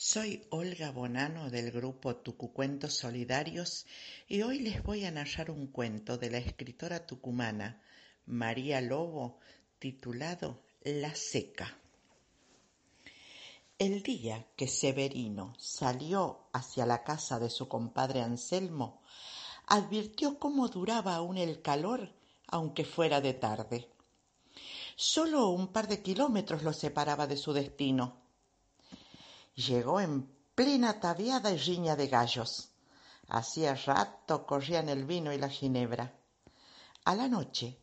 Soy Olga Bonano del grupo Tucucuentos Solidarios y hoy les voy a narrar un cuento de la escritora tucumana María Lobo titulado La Seca. El día que Severino salió hacia la casa de su compadre Anselmo, advirtió cómo duraba aún el calor, aunque fuera de tarde. Solo un par de kilómetros lo separaba de su destino Llegó en plena tabiada y riña de gallos. Hacía rato corrían el vino y la ginebra. A la noche,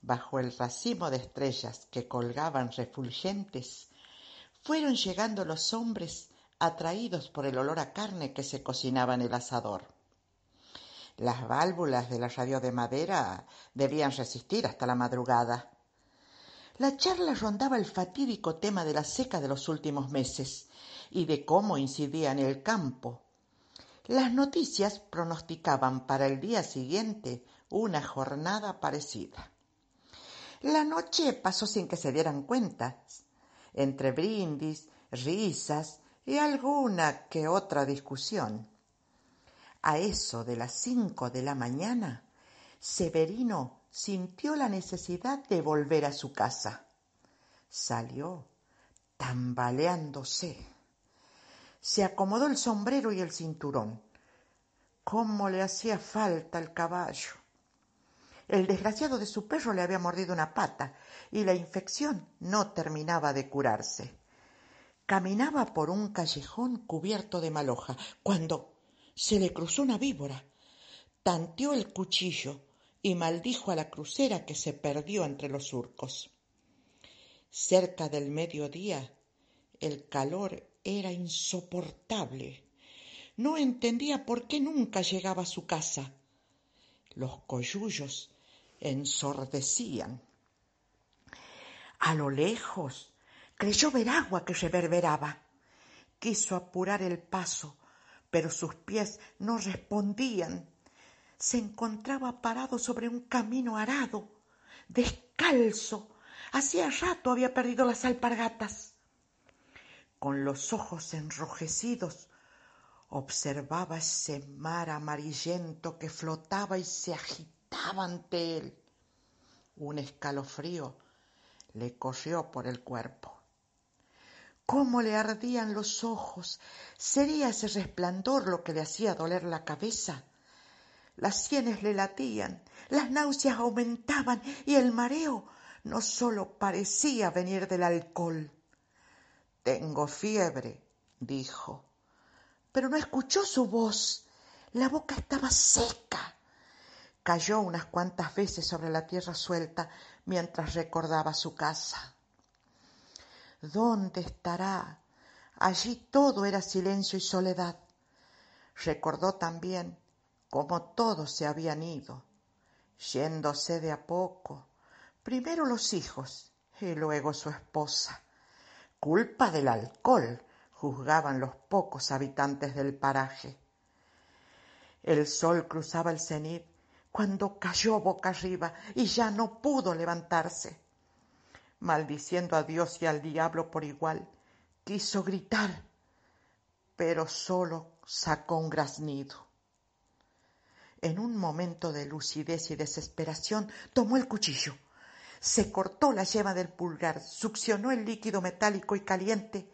bajo el racimo de estrellas que colgaban refulgentes, fueron llegando los hombres atraídos por el olor a carne que se cocinaba en el asador. Las válvulas de la radio de madera debían resistir hasta la madrugada. La charla rondaba el fatídico tema de la seca de los últimos meses y de cómo incidía en el campo. Las noticias pronosticaban para el día siguiente una jornada parecida. La noche pasó sin que se dieran cuenta, entre brindis, risas y alguna que otra discusión. A eso de las cinco de la mañana, Severino sintió la necesidad de volver a su casa. Salió tambaleándose se acomodó el sombrero y el cinturón. ¿Cómo le hacía falta el caballo? El desgraciado de su perro le había mordido una pata y la infección no terminaba de curarse. Caminaba por un callejón cubierto de maloja cuando se le cruzó una víbora. Tanteó el cuchillo y maldijo a la crucera que se perdió entre los surcos. Cerca del mediodía el calor era insoportable. No entendía por qué nunca llegaba a su casa. Los coyullos ensordecían. A lo lejos creyó ver agua que reverberaba. Quiso apurar el paso, pero sus pies no respondían. Se encontraba parado sobre un camino arado, descalzo. Hacía rato había perdido las alpargatas con los ojos enrojecidos, observaba ese mar amarillento que flotaba y se agitaba ante él. Un escalofrío le corrió por el cuerpo. Cómo le ardían los ojos. ¿Sería ese resplandor lo que le hacía doler la cabeza? Las sienes le latían, las náuseas aumentaban y el mareo no sólo parecía venir del alcohol. Tengo fiebre, dijo. Pero no escuchó su voz. La boca estaba seca. Cayó unas cuantas veces sobre la tierra suelta mientras recordaba su casa. ¿Dónde estará? Allí todo era silencio y soledad. Recordó también cómo todos se habían ido, yéndose de a poco, primero los hijos y luego su esposa. Culpa del alcohol, juzgaban los pocos habitantes del paraje. El sol cruzaba el cenit cuando cayó boca arriba y ya no pudo levantarse. Maldiciendo a Dios y al diablo por igual, quiso gritar, pero solo sacó un graznido. En un momento de lucidez y desesperación tomó el cuchillo se cortó la yema del pulgar, succionó el líquido metálico y caliente.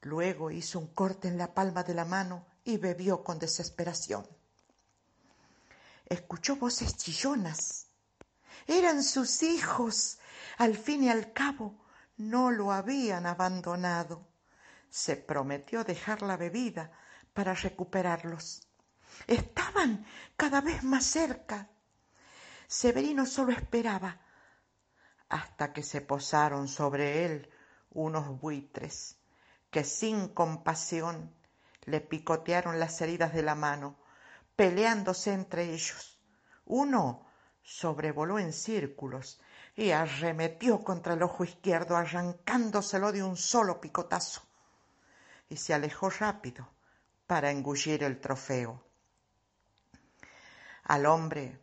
Luego hizo un corte en la palma de la mano y bebió con desesperación. Escuchó voces chillonas. Eran sus hijos. Al fin y al cabo, no lo habían abandonado. Se prometió dejar la bebida para recuperarlos. Estaban cada vez más cerca. Severino solo esperaba hasta que se posaron sobre él unos buitres que sin compasión le picotearon las heridas de la mano, peleándose entre ellos. Uno sobrevoló en círculos y arremetió contra el ojo izquierdo, arrancándoselo de un solo picotazo, y se alejó rápido para engullir el trofeo. Al hombre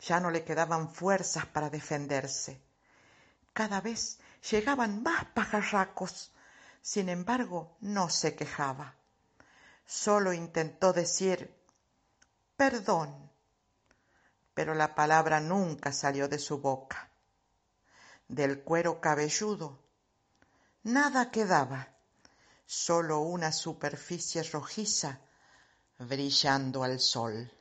ya no le quedaban fuerzas para defenderse. Cada vez llegaban más pajarracos. Sin embargo, no se quejaba. Solo intentó decir perdón, pero la palabra nunca salió de su boca. Del cuero cabelludo nada quedaba, solo una superficie rojiza brillando al sol.